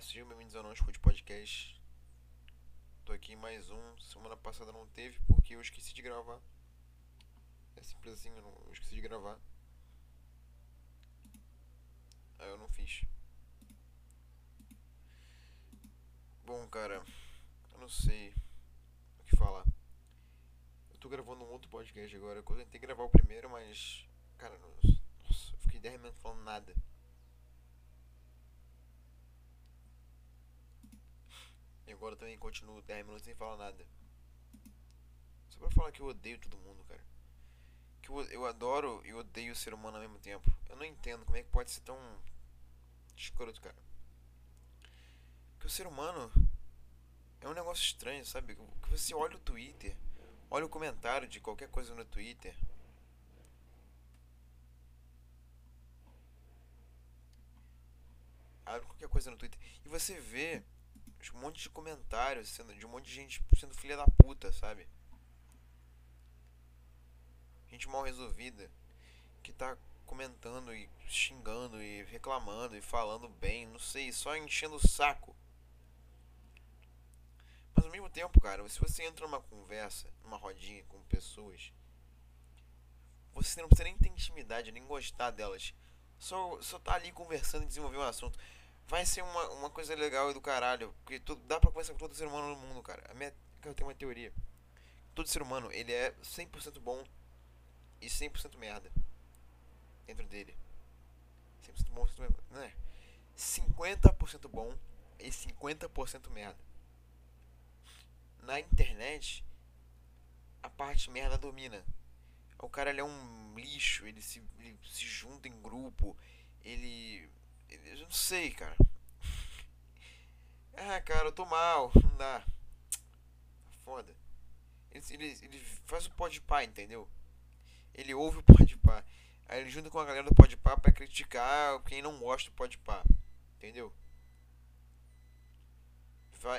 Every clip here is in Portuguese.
Sejam bem-vindos ao Não Escute Podcast. Tô aqui em mais um. Semana passada não teve porque eu esqueci de gravar. É simples assim, eu, não, eu esqueci de gravar. Aí eu não fiz. Bom, cara, eu não sei o que falar. Eu tô gravando um outro podcast agora. Eu tentei gravar o primeiro, mas. Cara, nossa, eu fiquei 10 minutos falando nada. E agora também continuo 10 minutos sem falar nada. Só pra falar que eu odeio todo mundo, cara. Que eu, eu adoro e odeio o ser humano ao mesmo tempo. Eu não entendo como é que pode ser tão escroto, cara. Que o ser humano é um negócio estranho, sabe? Que você olha o Twitter, olha o comentário de qualquer coisa no Twitter. Abre qualquer coisa no Twitter e você vê um monte de comentários sendo, de um monte de gente sendo filha da puta, sabe? Gente mal resolvida que tá comentando e xingando e reclamando e falando bem, não sei, só enchendo o saco. Mas ao mesmo tempo, cara, se você entra numa conversa, numa rodinha com pessoas, você não precisa nem ter intimidade, nem gostar delas. Só, só tá ali conversando e desenvolver um assunto vai ser uma, uma coisa legal e do caralho. Porque tudo, dá pra conversar com todo ser humano no mundo, cara. A minha, eu tenho uma teoria. Todo ser humano, ele é 100% bom e 100% merda. Dentro dele. 100% bom, 100% merda. Não é? 50% bom e 50% merda. Na internet, a parte merda domina. O cara ele é um lixo, ele se, ele se junta em grupo, ele eu não sei, cara. Ah, cara, eu tô mal. Não dá. Foda. Ele, ele, ele faz o pode pá, entendeu? Ele ouve o pode pá. Aí ele junta com a galera do pode pá pra criticar quem não gosta do pode pá. Entendeu?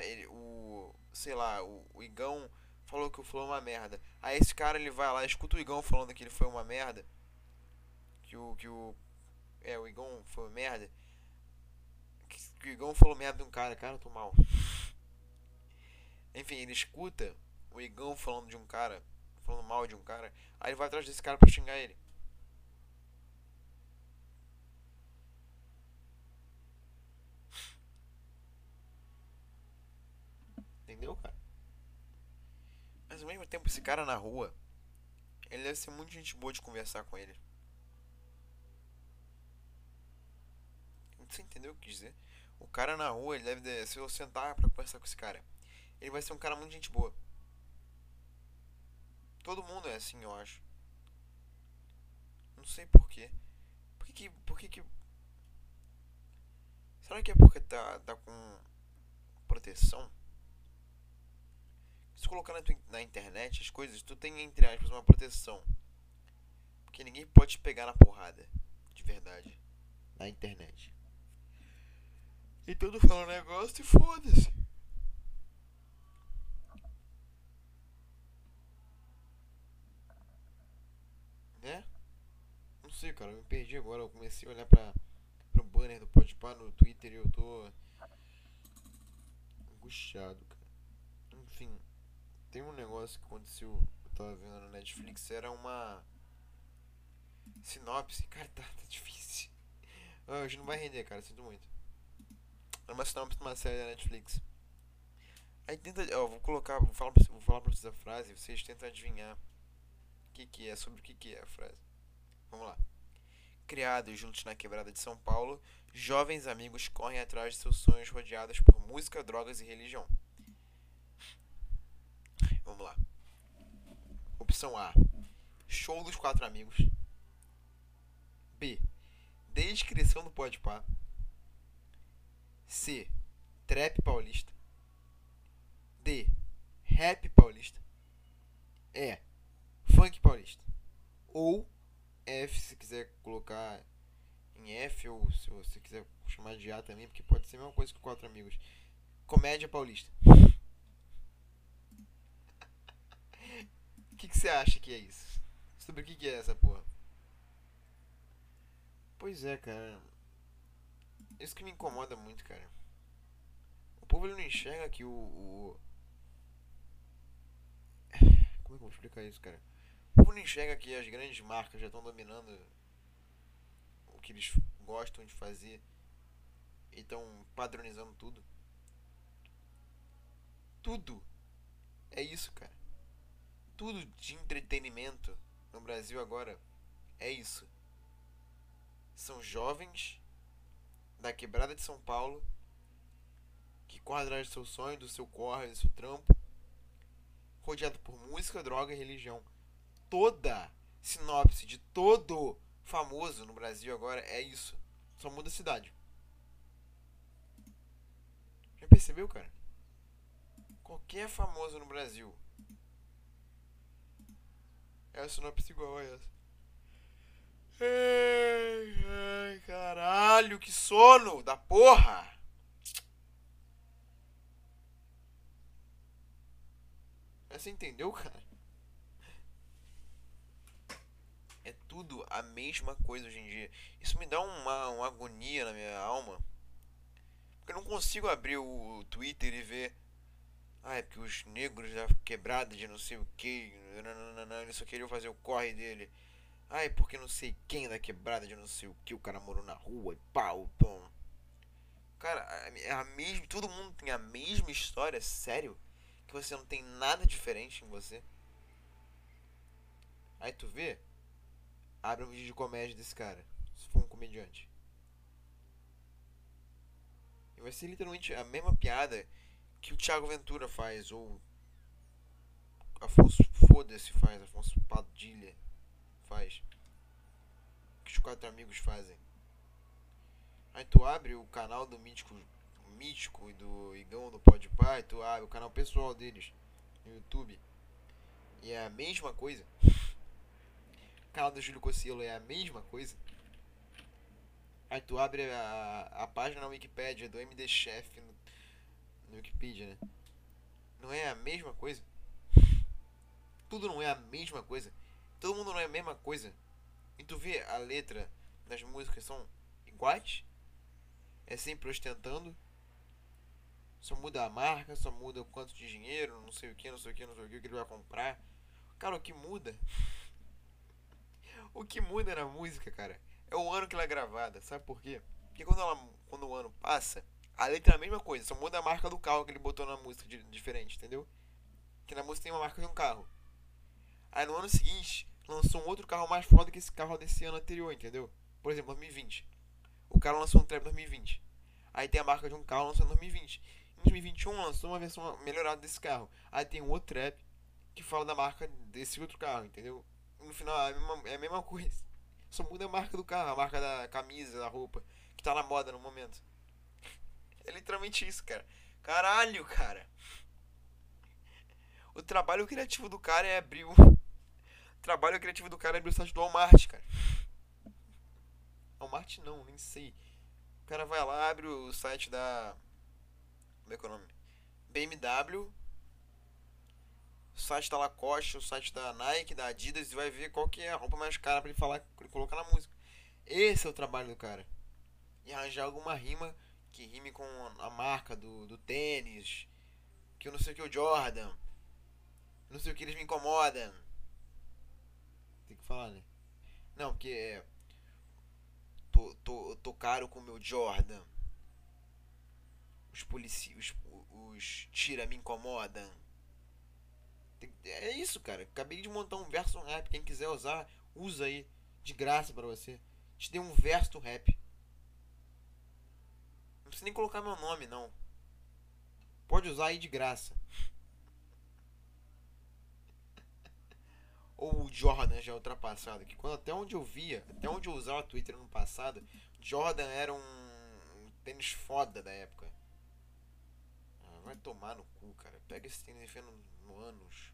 Ele, o. Sei lá, o, o Igão falou que o Flow é uma merda. Aí esse cara ele vai lá, escuta o Igão falando que ele foi uma merda. Que o. Que o. É, o Igão foi uma merda o Igão falou merda de um cara, cara, eu tô mal. Enfim, ele escuta o Igão falando de um cara, falando mal de um cara, aí ele vai atrás desse cara pra xingar ele. Entendeu, cara? Mas ao mesmo tempo, esse cara na rua, ele deve ser muito gente boa de conversar com ele. Você entendeu o que dizer? O cara na rua, ele deve. Se eu sentar pra conversar com esse cara, ele vai ser um cara muito gente boa. Todo mundo é assim, eu acho. Não sei porquê. Por que que. Por que, que... Será que é porque tá, tá com proteção? Se colocar na, tua, na internet as coisas, tu tem, entre aspas, uma proteção. Porque ninguém pode te pegar na porrada. De verdade. Na internet. E todo fala um negócio e foda-se. Né? Não sei, cara. Eu me perdi agora. Eu comecei a olhar pra, pro banner do Podpah no Twitter e eu tô. angustiado, cara. Enfim. Tem um negócio que aconteceu. Eu tava vendo no Netflix. Era uma. Sinopse. Cara, tá, tá difícil. Ah, hoje não vai render, cara. Sinto muito. Era uma sinopse de uma série da Netflix. Aí tenta. Ó, vou colocar. Vou falar, vou falar pra vocês a frase e vocês tentam adivinhar o que, que é, sobre o que, que é a frase. Vamos lá. Criados juntos na quebrada de São Paulo, jovens amigos correm atrás de seus sonhos rodeados por música, drogas e religião. Vamos lá. Opção A: Show dos quatro amigos. B: Descrição do Podpah. C. Trap paulista. D. Rap paulista. E. Funk paulista. Ou F, se quiser colocar em F, ou se você quiser chamar de A também, porque pode ser a mesma coisa que quatro amigos. Comédia paulista. O que, você acha que é isso? Sobre o que, que é essa porra? Pois é, cara. Isso que me incomoda muito, cara. povo ele não enxerga que o, o. Como é que eu vou explicar isso, cara? O povo não enxerga que as grandes marcas já estão dominando o que eles gostam de fazer e estão padronizando tudo. Tudo. É isso, cara. Tudo de entretenimento no Brasil agora é isso. São jovens da quebrada de São Paulo que correm atrás do seu sonho, do seu corre, do seu trampo, rodeado por música, droga e religião. Toda sinopse de todo famoso no Brasil agora é isso. Só muda a cidade. Já percebeu, cara? Qualquer famoso no Brasil é a sinopse igual a essa. Ai, caralho, que sono da porra! Você entendeu, cara? É tudo a mesma coisa hoje em dia. Isso me dá uma, uma agonia na minha alma. Porque eu não consigo abrir o Twitter e ver. Ah, é porque os negros da quebrada de não sei o que. Eles só queriam fazer o corre dele. É porque não sei quem da quebrada de não sei o que. O cara morou na rua e pau, pão. Cara, é a mesma. Todo mundo tem a mesma história, sério? que você não tem nada diferente em você. Aí tu vê, abre um vídeo de comédia desse cara, se for um comediante. E vai ser literalmente a mesma piada que o Thiago Ventura faz, ou Afonso Foda-se faz, Afonso Padilha faz. Que os quatro amigos fazem. Aí tu abre o canal do Mítico Mítico e do Igão do Podpah, tu abre o canal pessoal deles no YouTube. E é a mesma coisa. O canal do Júlio Cossielo é a mesma coisa. Aí tu abre a, a página na Wikipedia do MD Chef no, no Wikipedia, né? Não é a mesma coisa. Tudo não é a mesma coisa. Todo mundo não é a mesma coisa. E tu vê a letra das músicas são iguais. É sempre ostentando. Só muda a marca, só muda o quanto de dinheiro, não sei o que, não sei o que, não sei o que, que ele vai comprar. Cara, o que muda? o que muda na música, cara, é o ano que ela é gravada. Sabe por quê? Porque quando, ela, quando o ano passa, a letra é a mesma coisa, só muda a marca do carro que ele botou na música de, diferente, entendeu? Que na música tem uma marca de um carro. Aí no ano seguinte, lançou um outro carro mais foda que esse carro desse ano anterior, entendeu? Por exemplo, 2020. O cara lançou um trap 2020. Aí tem a marca de um carro lançando em 2020. 2021 lançou uma versão melhorada desse carro. Aí tem um outro trap que fala da marca desse outro carro, entendeu? No final é a mesma, é a mesma coisa. Só muda a marca do carro, a marca da camisa, da roupa, que tá na moda no momento. É literalmente isso, cara. Caralho, cara. O trabalho criativo do cara é abrir o. trabalho criativo do cara é abrir o site do Walmart, cara. Walmart não, nem sei. O cara vai lá, abre o site da como é que é o nome? BMW, o site da Lacoste, o site da Nike, da Adidas e vai ver qual que é a roupa mais cara para ele falar, pra ele colocar na música. Esse é o trabalho do cara. E arranjar alguma rima que rime com a marca do, do tênis, que eu não sei o que o Jordan, não sei o que eles me incomodam. Falar, né? Não, porque é, tô, tô, tô caro com o meu Jordan os policiais, os, os tira me incomodam. É isso, cara. Acabei de montar um verso rap. Quem quiser usar, usa aí. De graça para você. Te dei um verso rap. Não precisa nem colocar meu nome, não. Pode usar aí de graça. Ou o Jordan já é ultrapassado. Que quando até onde eu via, até onde eu usava Twitter no passado, Jordan era um, tênis foda da época. Vai tomar no cu, cara. Pega esse tênis e no, no ânus.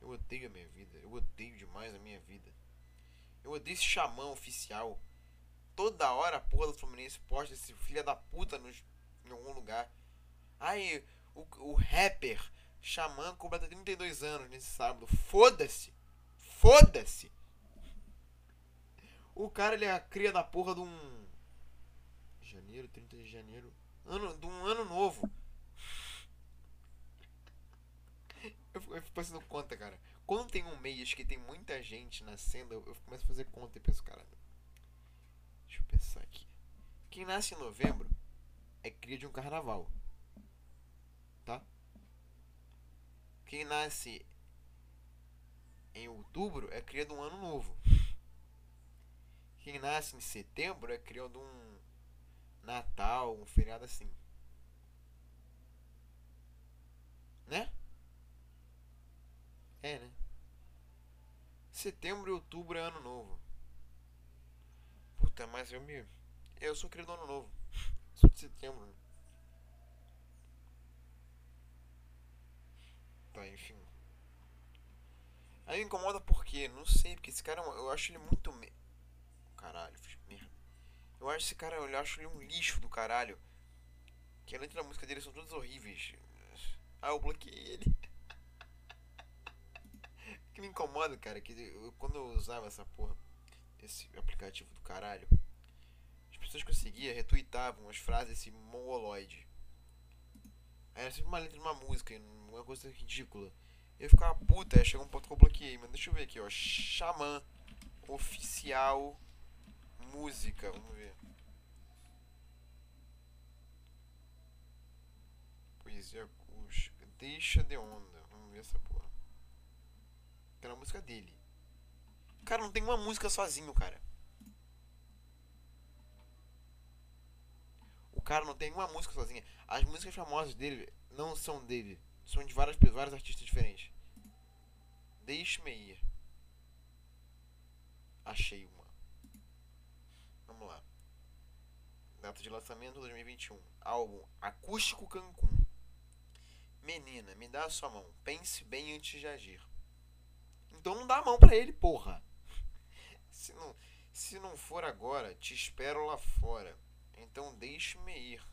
Eu odeio a minha vida. Eu odeio demais a minha vida. Eu odeio esse xamã oficial. Toda hora a porra do Fluminense posta esse filho da puta nos, em algum lugar. Ai, o, o rapper Xamã completa 32 anos nesse sábado. Foda-se! Foda-se! O cara ele é a cria da porra de um Janeiro, 30 de janeiro. Ano, de um ano novo. Eu fico, eu fico fazendo conta, cara. Quando tem um mês que tem muita gente nascendo, eu, eu começo a fazer conta e penso, cara. Deixa eu pensar aqui. Quem nasce em novembro é cria de um carnaval. Tá? Quem nasce em outubro é cria de um ano novo. Quem nasce em setembro é cria de um Natal, um feriado assim. Né? É, né? Setembro e outubro é ano novo. Puta, mas eu me. Eu sou criado ano novo. Sou de setembro. Né? Tá, enfim. Aí me incomoda porque, não sei, porque esse cara eu acho ele muito. Me... Caralho, merda. Eu acho esse cara, eu acho ele um lixo do caralho. Que a letra da música dele são todas horríveis. Ah, eu bloqueei ele. que me incomoda, cara, que eu, quando eu usava essa porra, esse aplicativo do caralho, as pessoas seguia retweetavam as frases desse mongoloide. Era sempre uma letra de uma música, uma coisa ridícula. Eu ficava puta, aí chegou um ponto que eu bloqueei, mas deixa eu ver aqui, ó. Xamã oficial música, vamos ver. Poesia acústica, deixa de onda, vamos ver essa porra. Aquela música dele. Cara, não tem uma música sozinho, cara. O cara não tem uma música sozinha. As músicas famosas dele não são dele. São de várias, vários artistas diferentes. Deixe-me ir. Achei uma. Vamos lá. Data de lançamento 2021. Álbum Acústico Cancún. Menina, me dá a sua mão. Pense bem antes de agir. Então não dá a mão para ele, porra. Se não, se não for agora, te espero lá fora. Então deixe-me ir.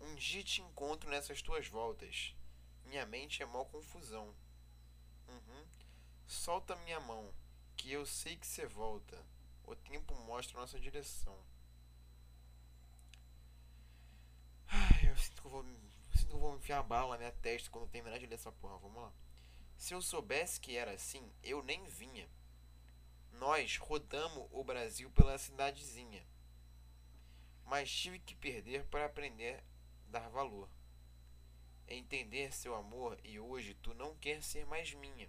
Um dia te encontro nessas tuas voltas. Minha mente é mó confusão. Uhum. Solta minha mão, que eu sei que você volta. O tempo mostra a nossa direção. Ai, eu sinto que eu vou, eu sinto que eu vou enfiar bala na minha testa quando terminar de ler essa porra. Vamos lá. Se eu soubesse que era assim, eu nem vinha. Nós rodamos o Brasil pela cidadezinha. Mas tive que perder para aprender dar valor. Entender seu amor e hoje tu não quer ser mais minha.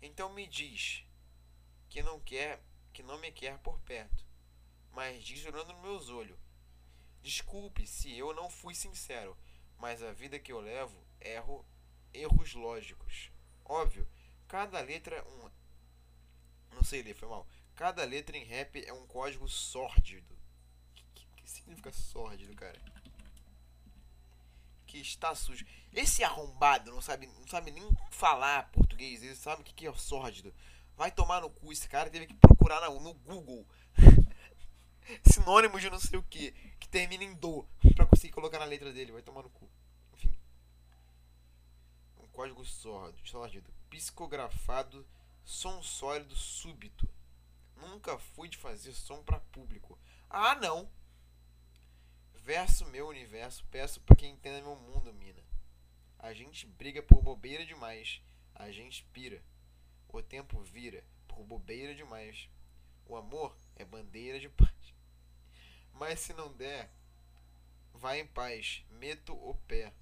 Então me diz que não quer que não me quer por perto, mas diz olhando nos meus olhos: Desculpe se eu não fui sincero, mas a vida que eu levo erro erros lógicos. Óbvio, cada letra é um não sei ler, foi mal. Cada letra em rap é um código sórdido. Que, que, que significa sórdido, cara? Que está sujo. Esse arrombado não sabe, não sabe nem falar português, ele sabe o que, que é sórdido. Vai tomar no cu. Esse cara teve que procurar no, no Google sinônimos de não sei o que, que termina em do, pra conseguir colocar na letra dele. Vai tomar no cu. Enfim. Um código sórdido. Psicografado, som sólido súbito. Nunca fui de fazer som para público. Ah, não! Verso meu universo, peço para quem entenda meu mundo, mina. A gente briga por bobeira demais. A gente pira. O tempo vira por bobeira demais. O amor é bandeira de paz. Mas se não der, vai em paz. Meto o pé.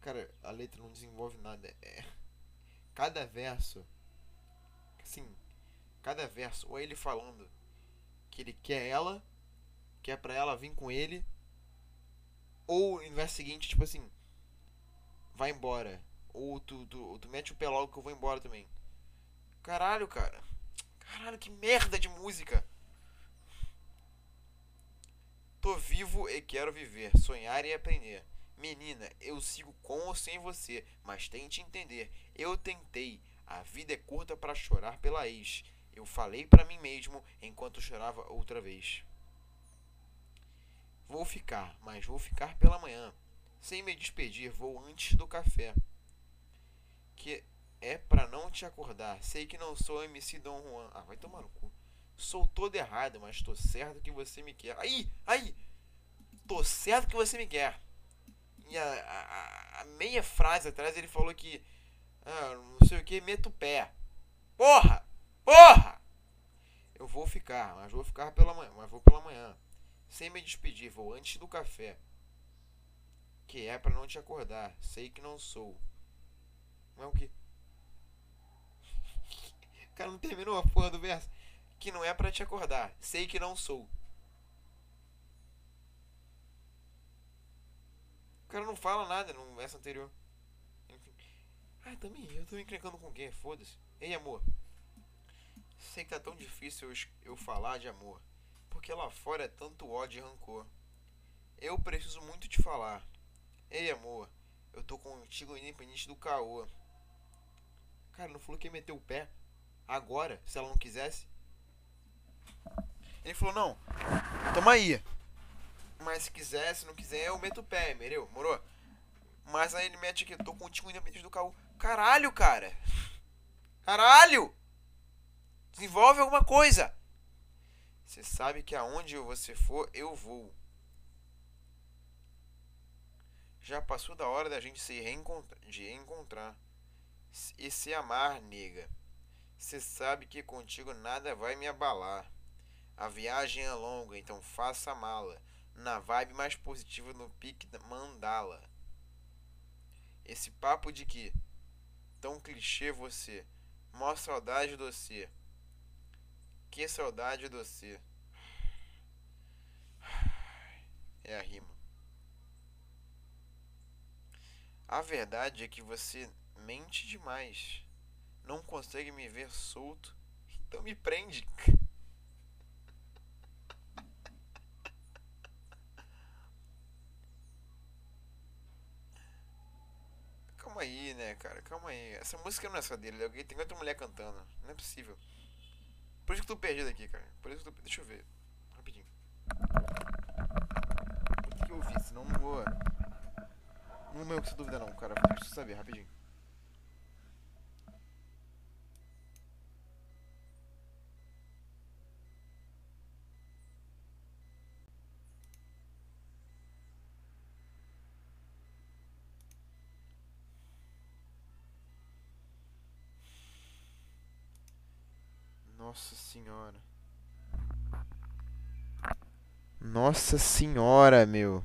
Cara, a letra não desenvolve nada. É. Cada verso. Assim. Cada verso. Ou ele falando que ele quer ela. Que é pra ela vir com ele. Ou no verso seguinte, tipo assim. Vai embora. Ou tu, tu, tu mete o pé logo que eu vou embora também. Caralho, cara. Caralho, que merda de música. Tô vivo e quero viver, sonhar e aprender. Menina, eu sigo com ou sem você, mas tente entender. Eu tentei. A vida é curta para chorar pela ex. Eu falei para mim mesmo enquanto chorava outra vez. Vou ficar, mas vou ficar pela manhã. Sem me despedir, vou antes do café que é pra não te acordar. Sei que não sou MC Dom Juan. Ah, vai tomar no cu. Sou todo errado, mas tô certo que você me quer. Aí, aí! Tô certo que você me quer. E a, a, a meia frase atrás ele falou que. Ah, não sei o que, meto o pé. Porra! Porra! Eu vou ficar, mas vou ficar pela manhã, mas vou pela manhã. Sem me despedir, vou antes do café. Que é para não te acordar. Sei que não sou. Não é o que? O cara não terminou a porra do verso. Que não é para te acordar. Sei que não sou. O cara não fala nada no verso anterior. Enfim. Ah, também, eu tô encrencando com quem? Foda-se. Ei, amor. Sei que tá tão difícil eu, falar de amor. Porque lá fora é tanto ódio e rancor. Eu preciso muito te falar. Ei, amor. Eu tô contigo independente do caô. Cara, não falou que ia meter o pé agora, se ela não quisesse? Ele falou, não, toma aí. Mas se quiser, se não quiser, eu meto o pé, entendeu? Morou? Mas aí ele mete aqui, tô contigo independente do caô. Caralho, cara! Caralho! Desenvolve alguma coisa! Você sabe que aonde você for, eu vou. Já passou da hora da gente se reencontrar, de e se amar, nega. Você sabe que contigo nada vai me abalar. A viagem é longa, então faça mala. Na vibe mais positiva no pique da mandala. Esse papo de que tão clichê você. Mó saudade do você. Que saudade do você. É a rima. A verdade é que você mente demais. Não consegue me ver solto, então me prende. Calma aí, né, cara? Calma aí. Essa música não é só dele, alguém tem outra mulher cantando. Não é possível. Por isso que eu tô perdido aqui, cara. Por isso que eu tô... Deixa eu ver. Rapidinho. Ter que ouvir, senão não vou. Não meu que se dúvida não, cara. Eu preciso saber, rapidinho. Nossa senhora. Nossa senhora, meu.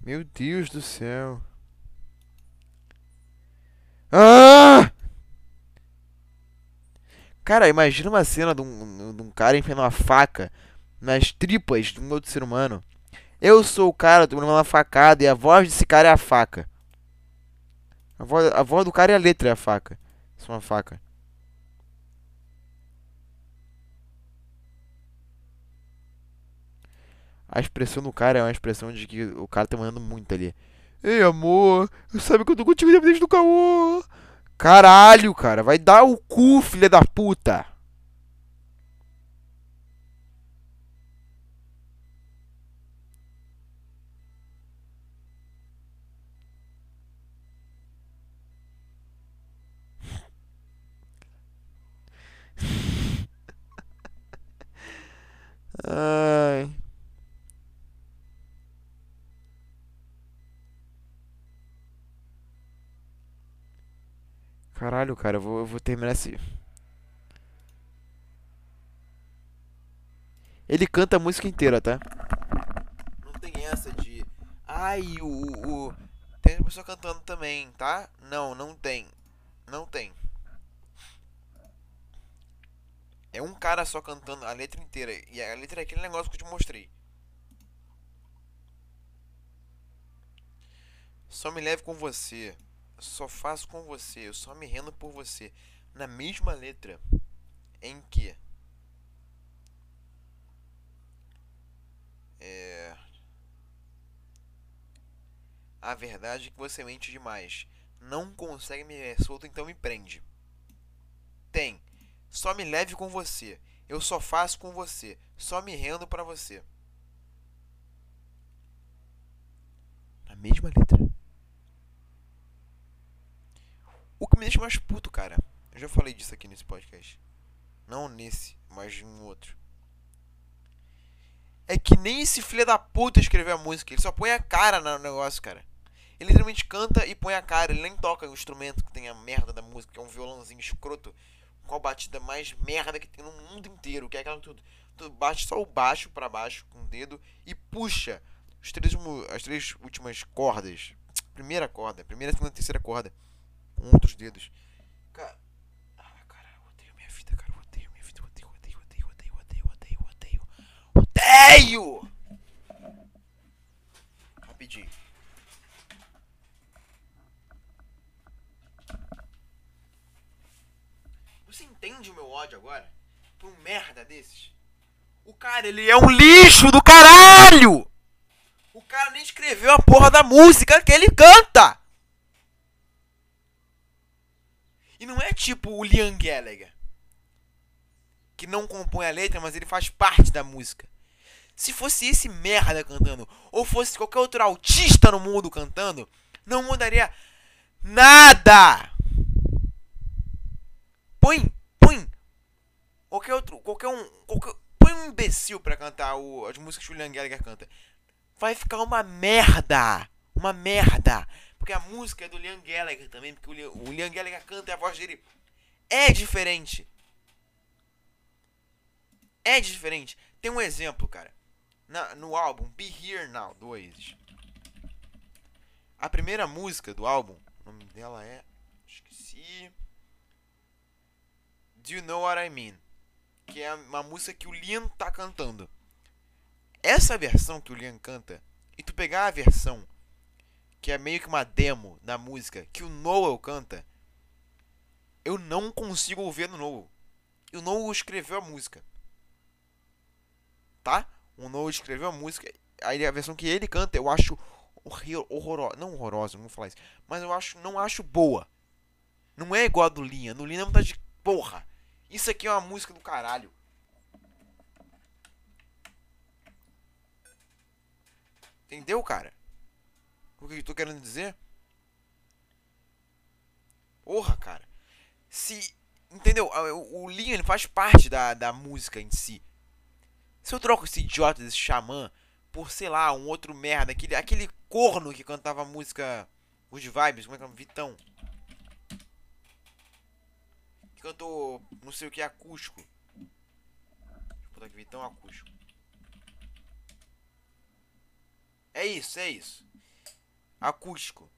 Meu Deus do céu. Ah! Cara, imagina uma cena de um, de um cara enfiando uma faca nas tripas de um outro ser humano. Eu sou o cara tomando uma facada e a voz desse cara é a faca. A voz, a voz do cara é a letra, é a faca. Isso é uma faca. A expressão do cara é uma expressão de que o cara tá mandando muito ali. Ei, amor, sabe que eu tô contigo desde do caô. Caralho, cara, vai dar o cu, filha da puta. Ai. Caralho, cara, eu vou, eu vou terminar esse. Ele canta a música inteira, tá? Não tem essa de. Ai, o. o... Tem pessoa cantando também, tá? Não, não tem. Não tem. É um cara só cantando a letra inteira. E a letra é aquele negócio que eu te mostrei. Só me leve com você. Só faço com você. Eu só me rendo por você. Na mesma letra em que é a verdade é que você mente demais. Não consegue me ver solto, então me prende. Tem. Só me leve com você. Eu só faço com você. Só me rendo para você. Na mesma letra. O que me deixa mais puto, cara. Eu já falei disso aqui nesse podcast. Não nesse, mas em outro. É que nem esse filho da puta escreveu a música. Ele só põe a cara no negócio, cara. Ele literalmente canta e põe a cara. Ele nem toca o instrumento que tem a merda da música, que é um violãozinho escroto. A batida mais merda que tem no mundo inteiro. Que é aquela tudo. Tu bate só o baixo para baixo com o dedo e puxa os três, as três últimas cordas. Primeira corda, primeira, segunda e terceira corda. Com outros dedos. Cara. Ah, cara, eu odeio minha vida, cara. Eu odeio minha vida. Eu odeio, odeio, odeio, odeio, odeio, odeio, odeio. Odeio! Rapidinho. Você entende o meu ódio agora? Por um merda desses? O cara, ele é um lixo do caralho! O cara nem escreveu a porra da música que ele canta! E não é tipo o Liam Gallagher, que não compõe a letra, mas ele faz parte da música. Se fosse esse merda cantando, ou fosse qualquer outro autista no mundo cantando, não mudaria nada! Põe, põe qualquer outro, qualquer um, qualquer, põe um imbecil pra cantar o, as músicas que o Liam Gallagher canta. Vai ficar uma merda! Uma merda! Porque a música é do Liam Gallagher também, porque o Liam, o Liam Gallagher canta e a voz dele é diferente. É diferente. Tem um exemplo, cara. Na, no álbum Be Here Now, do. A primeira música do álbum, o nome dela é... Esqueci... Do You Know What I Mean? Que é uma música que o Liam tá cantando. Essa versão que o Liam canta, e tu pegar a versão que é meio que uma demo da música que o Noel canta, eu não consigo ouvir no Noel. E o Noel escreveu a música. Tá? O Noel escreveu a música. Aí a versão que ele canta, eu acho horrorosa. Não horrorosa, não vou falar isso. Mas eu acho, não acho boa. Não é igual a do Linha. No Linha não tá de porra. Isso aqui é uma música do caralho. Entendeu, cara? O que eu tô querendo dizer? Porra, cara. Se. Entendeu? O, o Liam faz parte da, da música em si. Se eu troco esse idiota desse xamã por, sei lá, um outro merda, aquele, aquele corno que cantava a música Good Vibes, como é que é Vitão. Cantou não sei o que acústico. Deixa eu botar aqui, Vitão acústico. É isso, é isso acústico.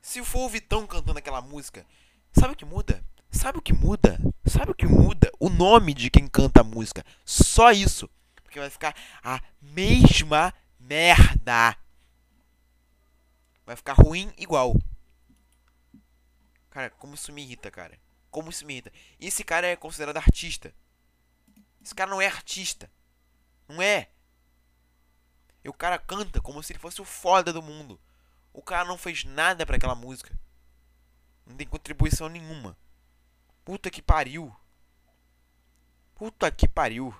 Se for o Vitão cantando aquela música, sabe o que muda? Sabe o que muda? Sabe o que muda? O nome de quem canta a música. Só isso. Porque vai ficar a mesma merda. Vai ficar ruim igual. Cara, como isso me irrita, cara. Como irrita. E esse cara é considerado artista. Esse cara não é artista. Não é. E o cara canta como se ele fosse o foda do mundo. O cara não fez nada para aquela música. Não tem contribuição nenhuma. Puta que pariu. Puta que pariu.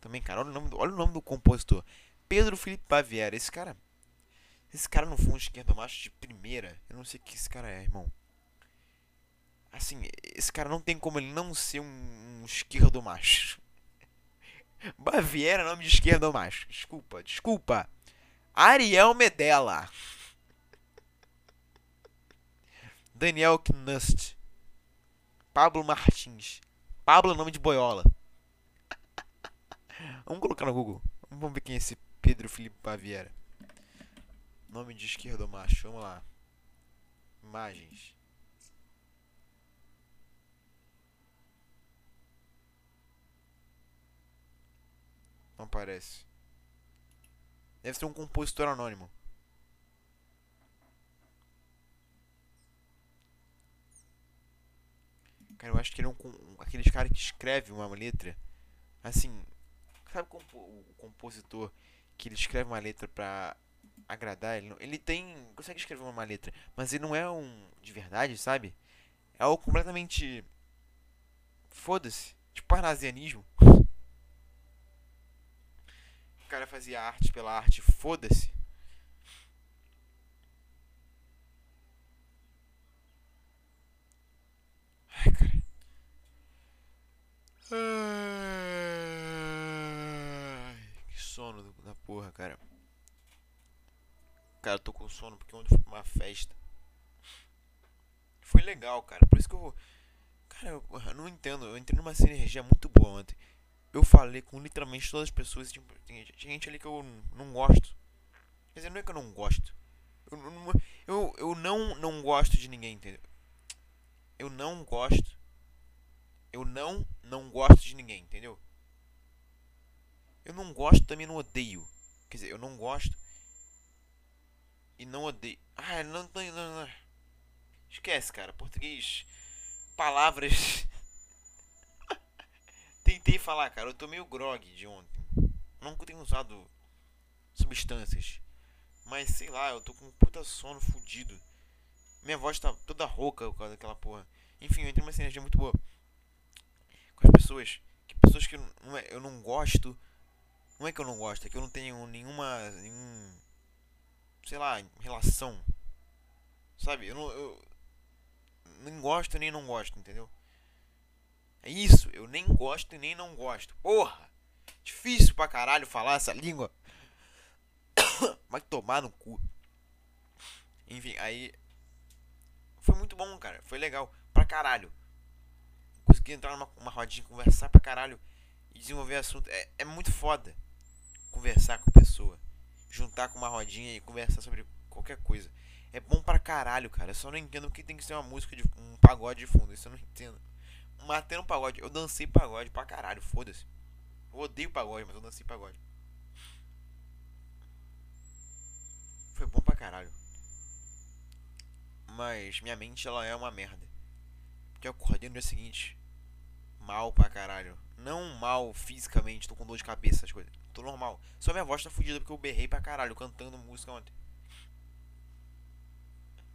Também, cara, olha o nome do, olha o nome do compositor. Pedro Felipe Baviera. Esse cara. Esse cara não foi um esquerdo macho de primeira. Eu não sei o que esse cara é, irmão. Assim, esse cara não tem como ele não ser um, um esquerdo macho. Baviera é nome de esquerda ou macho. Desculpa, desculpa. Ariel Medella. Daniel Knust. Pablo Martins. Pablo é nome de boiola. Vamos colocar no Google. Vamos ver quem é esse Pedro Felipe Baviera. Nome de esquerda ou macho. Vamos lá. Imagens. Não parece. Deve ser um compositor anônimo. Cara, eu acho que ele é um, aqueles caras que escreve uma letra. Assim, sabe o compositor que ele escreve uma letra pra agradar, ele, ele tem. consegue escrever uma má letra, mas ele não é um. de verdade, sabe? É algo completamente. foda-se. Tipo parnasianismo. O cara fazia arte pela arte, foda-se. Ai, cara. Ai, que sono da porra, cara. Cara, tô com sono porque ontem fui pra uma festa. Foi legal, cara. Por isso que eu. Cara, eu, eu não entendo. Eu entrei numa sinergia muito boa ontem. Eu falei com literalmente todas as pessoas. Tipo, tem gente ali que eu não gosto. Quer dizer, não é que eu não gosto. Eu, eu, eu não, não gosto de ninguém, entendeu? Eu não gosto. Eu não, não gosto de ninguém, entendeu? Eu não gosto, também não odeio. Quer dizer, eu não gosto e não odeio. Ah, não, não, não, não. Esquece, cara. Português. Palavras. Tentei falar, cara. Eu tô meio grog de ontem. Não tenho usado substâncias. Mas sei lá, eu tô com um puta sono fudido. Minha voz tá toda rouca por causa daquela porra. Enfim, eu entrei numa sinergia muito boa. Com as pessoas. Que pessoas que não é, eu não gosto não é que eu não gosto, é que eu não tenho nenhuma. Nenhum, sei lá, relação. Sabe? Eu não. Eu nem gosto nem não gosto, entendeu? É isso, eu nem gosto e nem não gosto. Porra! Difícil pra caralho falar essa língua. Vai tomar no cu. Enfim, aí. Foi muito bom, cara. Foi legal. Pra caralho. Consegui entrar numa uma rodinha, conversar pra caralho e desenvolver assunto. É, é muito foda conversar com pessoa. Juntar com uma rodinha e conversar sobre qualquer coisa. É bom pra caralho, cara. Eu só não entendo porque tem que ser uma música de um pagode de fundo. Isso eu não entendo. Matando pagode. Eu dancei pagode pra caralho, foda-se. Eu odeio pagode, mas eu dancei pagode. Foi bom pra caralho. Mas minha mente ela é uma merda. Porque eu acordei no dia seguinte. Mal pra caralho. Não mal fisicamente, tô com dor de cabeça, essas coisas. Tô normal. Só minha voz tá fodida porque eu berrei pra caralho cantando música ontem.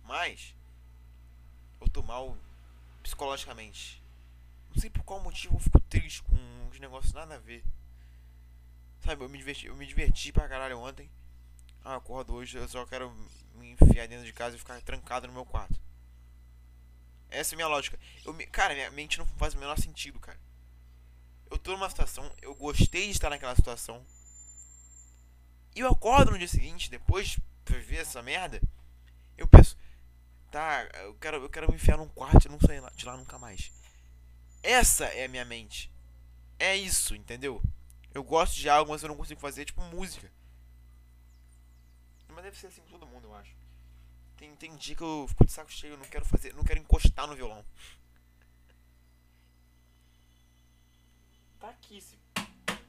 Mas eu tô mal psicologicamente. Não sei por qual motivo eu fico triste com uns negócios nada a ver. Sabe, eu me diverti, eu me diverti pra caralho ontem. Ah, acordo hoje, eu só quero me enfiar dentro de casa e ficar trancado no meu quarto. Essa é a minha lógica. Eu me, cara, minha mente não faz o menor sentido, cara eu tô numa situação, eu gostei de estar naquela situação. E eu acordo no dia seguinte, depois de ver essa merda, eu penso, tá, eu quero, eu quero me enfiar num quarto e não sair de lá nunca mais. Essa é a minha mente. É isso, entendeu? Eu gosto de algo, mas eu não consigo fazer, tipo música. Mas deve ser assim com todo mundo, eu acho. Tem, tem dia que eu fico de saco cheio, não quero fazer, não quero encostar no violão. Tá aqui, esse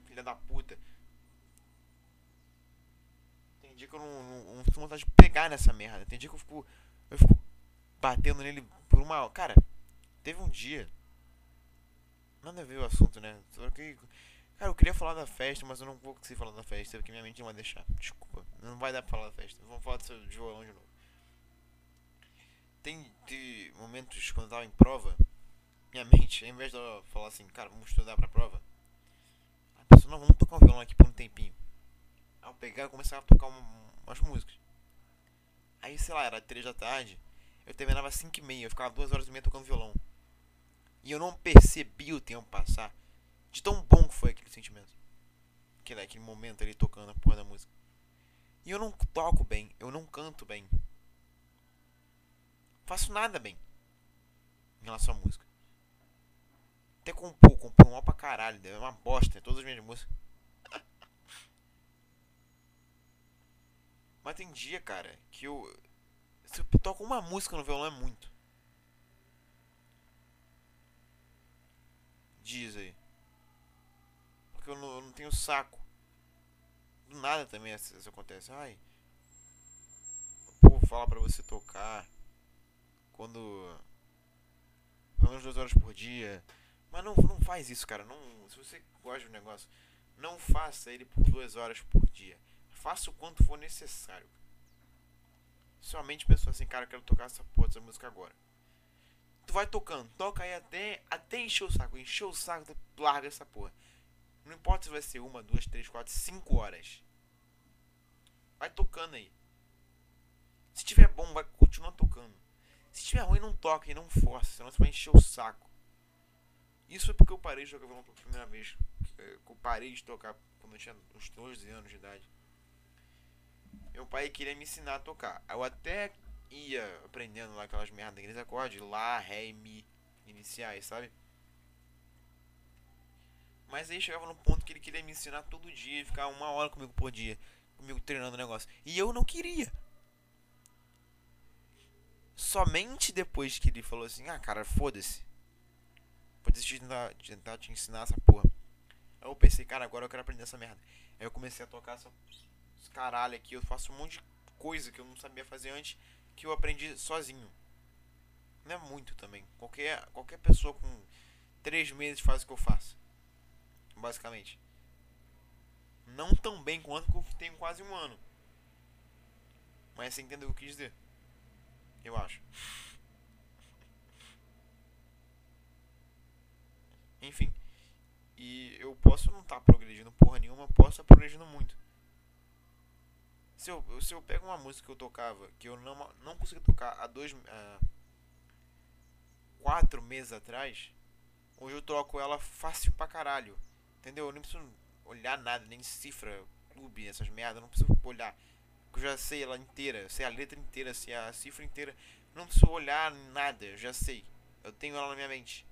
filha da puta. Tem dia que eu não, não, não tenho vontade de pegar nessa merda. Tem dia que eu fico. Eu fico batendo nele por uma. Cara, teve um dia. Nada a ver o assunto, né? Cara, eu queria falar da festa, mas eu não vou conseguir falar da festa, porque minha mente não vai deixar. Desculpa. Não vai dar pra falar da festa. Vamos falar do violão de novo. Tem de momentos quando eu tava em prova minha mente, ao invés de eu falar assim, cara, vamos estudar pra prova, a pessoa, não, vamos tocar um violão aqui por um tempinho. Aí eu pegava e começava a tocar uma, umas músicas. Aí, sei lá, era 3 da tarde, eu terminava às 5 e meia, eu ficava 2 horas e meia tocando violão. E eu não percebi o tempo passar, de tão bom que foi aquele sentimento. Aquele, aquele momento ali tocando a porra da música. E eu não toco bem, eu não canto bem. Faço nada bem em relação à música até compor, compor mal pra caralho, é uma bosta, todas as minhas músicas. Mas tem dia, cara, que eu. Se eu toco uma música no violão é muito. Diz aí. Porque eu não, eu não tenho saco. Do nada também isso, acontece. Ai. O povo fala pra você tocar. Quando. Pelo menos duas horas por dia. Mas não, não faz isso, cara. Não, se você gosta de um negócio, não faça ele por duas horas por dia. Faça o quanto for necessário. Somente pessoa assim, cara, eu quero tocar essa porra dessa música agora. Tu vai tocando, toca aí até, até encher o saco. Encheu o saco, larga essa porra. Não importa se vai ser uma, duas, três, quatro, cinco horas. Vai tocando aí. Se tiver bom, vai continuar tocando. Se tiver ruim, não toca e não força, senão você vai encher o saco. Isso foi porque eu parei de jogar violão pela primeira vez. eu parei de tocar quando eu tinha uns 12 anos de idade. Meu pai queria me ensinar a tocar. Eu até ia aprendendo lá aquelas merdas daqueles acordes, Lá, Ré e Mi iniciais, sabe? Mas aí chegava no ponto que ele queria me ensinar todo dia, ficar uma hora comigo por dia, comigo treinando o negócio. E eu não queria. Somente depois que ele falou assim, ah cara, foda-se. Vou desistir de tentar, de tentar te ensinar essa porra. Aí eu pensei, cara, agora eu quero aprender essa merda. Aí eu comecei a tocar essa, caralho aqui, eu faço um monte de coisa que eu não sabia fazer antes, que eu aprendi sozinho. Não é muito também. Qualquer, qualquer pessoa com três meses faz o que eu faço. Basicamente. Não tão bem quanto que eu tenho quase um ano. Mas você entendeu o que eu quis dizer? Eu acho. Enfim. E eu posso não estar tá progredindo porra nenhuma, posso estar tá progredindo muito. Se eu, se eu pego uma música que eu tocava, que eu não, não consegui tocar há dois. Quatro meses atrás, hoje eu troco ela fácil pra caralho. Entendeu? Eu nem preciso olhar nada, nem cifra, clube, essas merdas, não preciso olhar. Eu já sei ela inteira, sei a letra inteira, sei a cifra inteira. Não preciso olhar nada, eu já sei. Eu tenho ela na minha mente.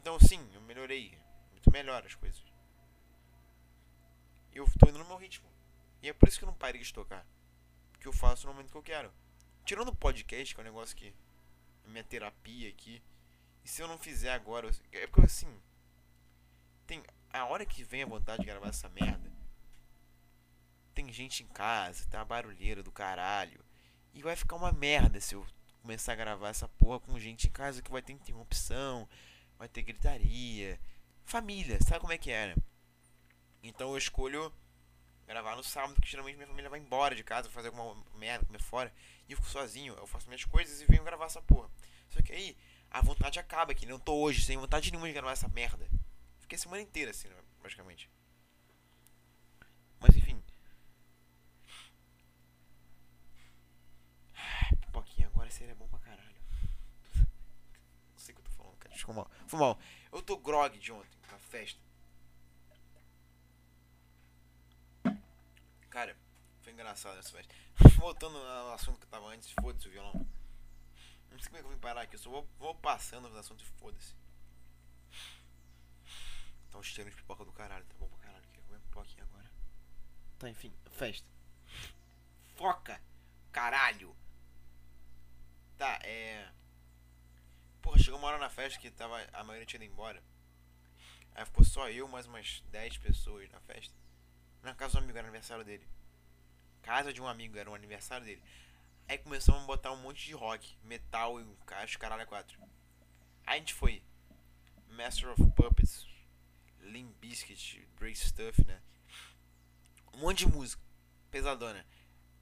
Então sim, eu melhorei. Muito melhor as coisas. Eu tô indo no meu ritmo. E é por isso que eu não parei de tocar. Que eu faço no momento que eu quero. Tirando o podcast, que é um negócio que minha terapia aqui. E se eu não fizer agora, é porque assim, tem a hora que vem a vontade de gravar essa merda, tem gente em casa, tá barulheira do caralho. E vai ficar uma merda se eu começar a gravar essa porra com gente em casa que vai ter interrupção, vai ter gritaria. Família, sabe como é que é, né? Então eu escolho gravar no sábado, que geralmente minha família vai embora de casa, fazer alguma merda, comer fora. E eu fico sozinho, eu faço minhas coisas e venho gravar essa porra. Só que aí a vontade acaba aqui, não tô hoje sem vontade nenhuma de gravar essa merda. Fiquei a semana inteira assim, basicamente. Mas enfim. Pipoquinha agora seria bom pra caralho. Cara. Foi mal. Foi mal. Eu tô grog de ontem, na festa. Cara, foi engraçado essa festa. Voltando ao assunto que tava antes, foda-se o violão. Não sei como é que eu vim parar aqui, eu só vou, vou passando os assuntos e foda-se. Tá um cheiro de pipoca do caralho, tá bom pra caralho. Quer comer pipoquinha agora? Tá, enfim, festa. Foca! Caralho! Tá, é. Porra, chegou uma hora na festa que tava, a maioria tinha ido embora. Aí ficou só eu, mais umas 10 pessoas na festa. Na casa do amigo, era aniversário dele. Casa de um amigo, era o aniversário dele. Aí começamos a botar um monte de rock, metal e acho caralho a quatro. Aí a gente foi. Master of Puppets, Limp Bizkit, Break Stuff, né? Um monte de música. Pesadona.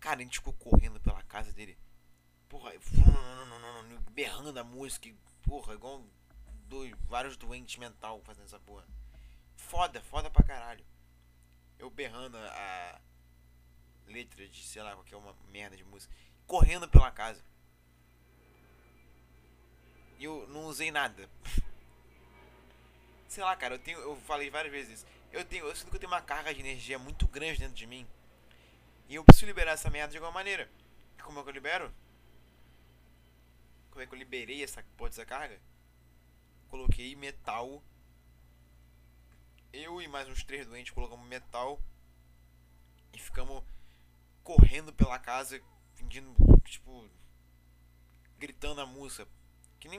Cara, a gente ficou correndo pela casa dele. Porra, berrando a música. Porra, igual dois, vários doentes mental fazendo essa porra. Foda, foda pra caralho eu berrando a letra de, sei lá, qualquer uma merda de música, correndo pela casa. E eu não usei nada. sei lá, cara, eu tenho, eu falei várias vezes isso. Eu tenho, eu sinto que eu tenho uma carga de energia muito grande dentro de mim. E eu preciso liberar essa merda de alguma maneira. E como é que eu libero? Como é que eu liberei essa porra dessa carga? Coloquei metal eu e mais uns três doentes colocamos metal e ficamos correndo pela casa, fingindo, tipo, gritando a música. Que nem.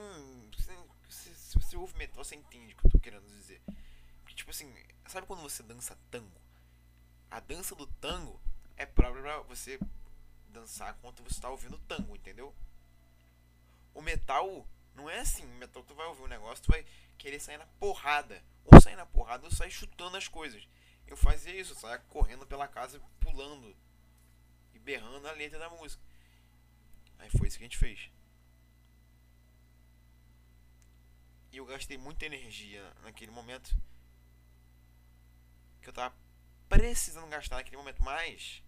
Se, se você ouve metal, você entende o que eu tô querendo dizer. Tipo assim, sabe quando você dança tango? A dança do tango é pra você dançar enquanto você tá ouvindo tango, entendeu? O metal não é assim. O metal tu vai ouvir um negócio, tu vai querer sair na porrada ou sair na porrada ou sair chutando as coisas. Eu fazia isso, eu saia correndo pela casa, pulando e berrando a letra da música. Aí foi isso que a gente fez. E eu gastei muita energia naquele momento. Que eu tava precisando gastar naquele momento, mas.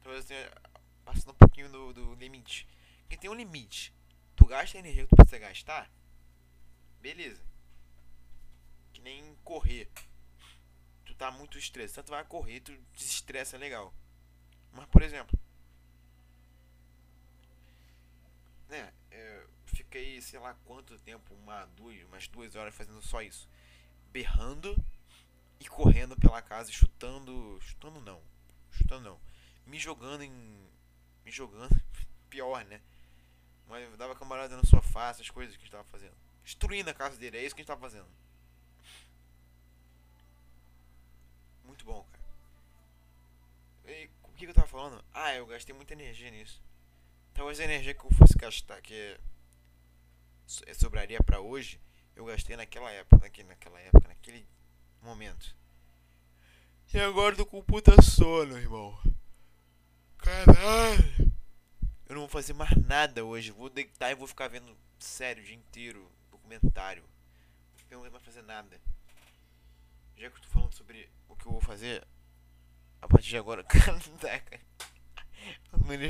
Talvez eu tenha passando um pouquinho do, do limite. Porque tem um limite. Tu gasta a energia que tu precisa gastar. Beleza Que nem correr. Tu tá muito estressado, tu vai correr, tu desestressa legal. Mas, por exemplo, né, eu fiquei, sei lá quanto tempo, uma, duas, umas duas horas fazendo só isso. Berrando e correndo pela casa, chutando. Chutando não. Chutando não. Me jogando em. Me jogando. Pior, né? Mas dava camarada no sofá, essas coisas que a gente tava fazendo. Destruindo a casa dele, é isso que a gente tava fazendo. Muito bom, cara. E o que eu tava falando? Ah, eu gastei muita energia nisso. Talvez a energia que eu fosse gastar, que sobraria para hoje, eu gastei naquela época, naquele, naquela época, naquele momento. E agora tô com puta sono, irmão. Caralho. Eu não vou fazer mais nada hoje. Vou deitar e vou ficar vendo sério o dia inteiro. Documentário. Eu não vou mais fazer nada. Já que eu tô falando sobre o que eu vou fazer a partir de agora. Caraca.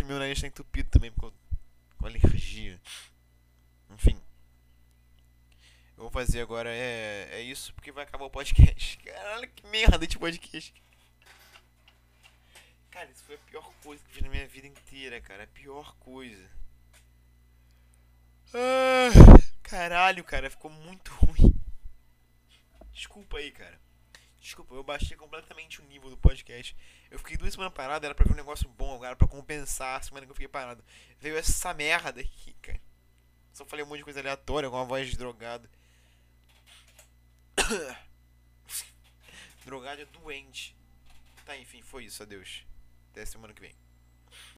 Meu nariz tá entupido também com alergia. Enfim. Eu vou fazer agora é, é isso porque vai acabar o podcast. Caralho, que merda de podcast. Cara, isso foi a pior coisa que fiz na minha vida inteira, cara. A pior coisa. Ah, caralho, cara, ficou muito ruim. Desculpa aí, cara. Desculpa, eu baixei completamente o nível do podcast. Eu fiquei duas semanas parado, era pra ver um negócio bom agora, pra compensar a semana que eu fiquei parado. Veio essa merda aqui, cara. Só falei um monte de coisa aleatória, com uma voz de drogado. Drogado é doente. Tá, enfim, foi isso. Adeus. Até semana que vem.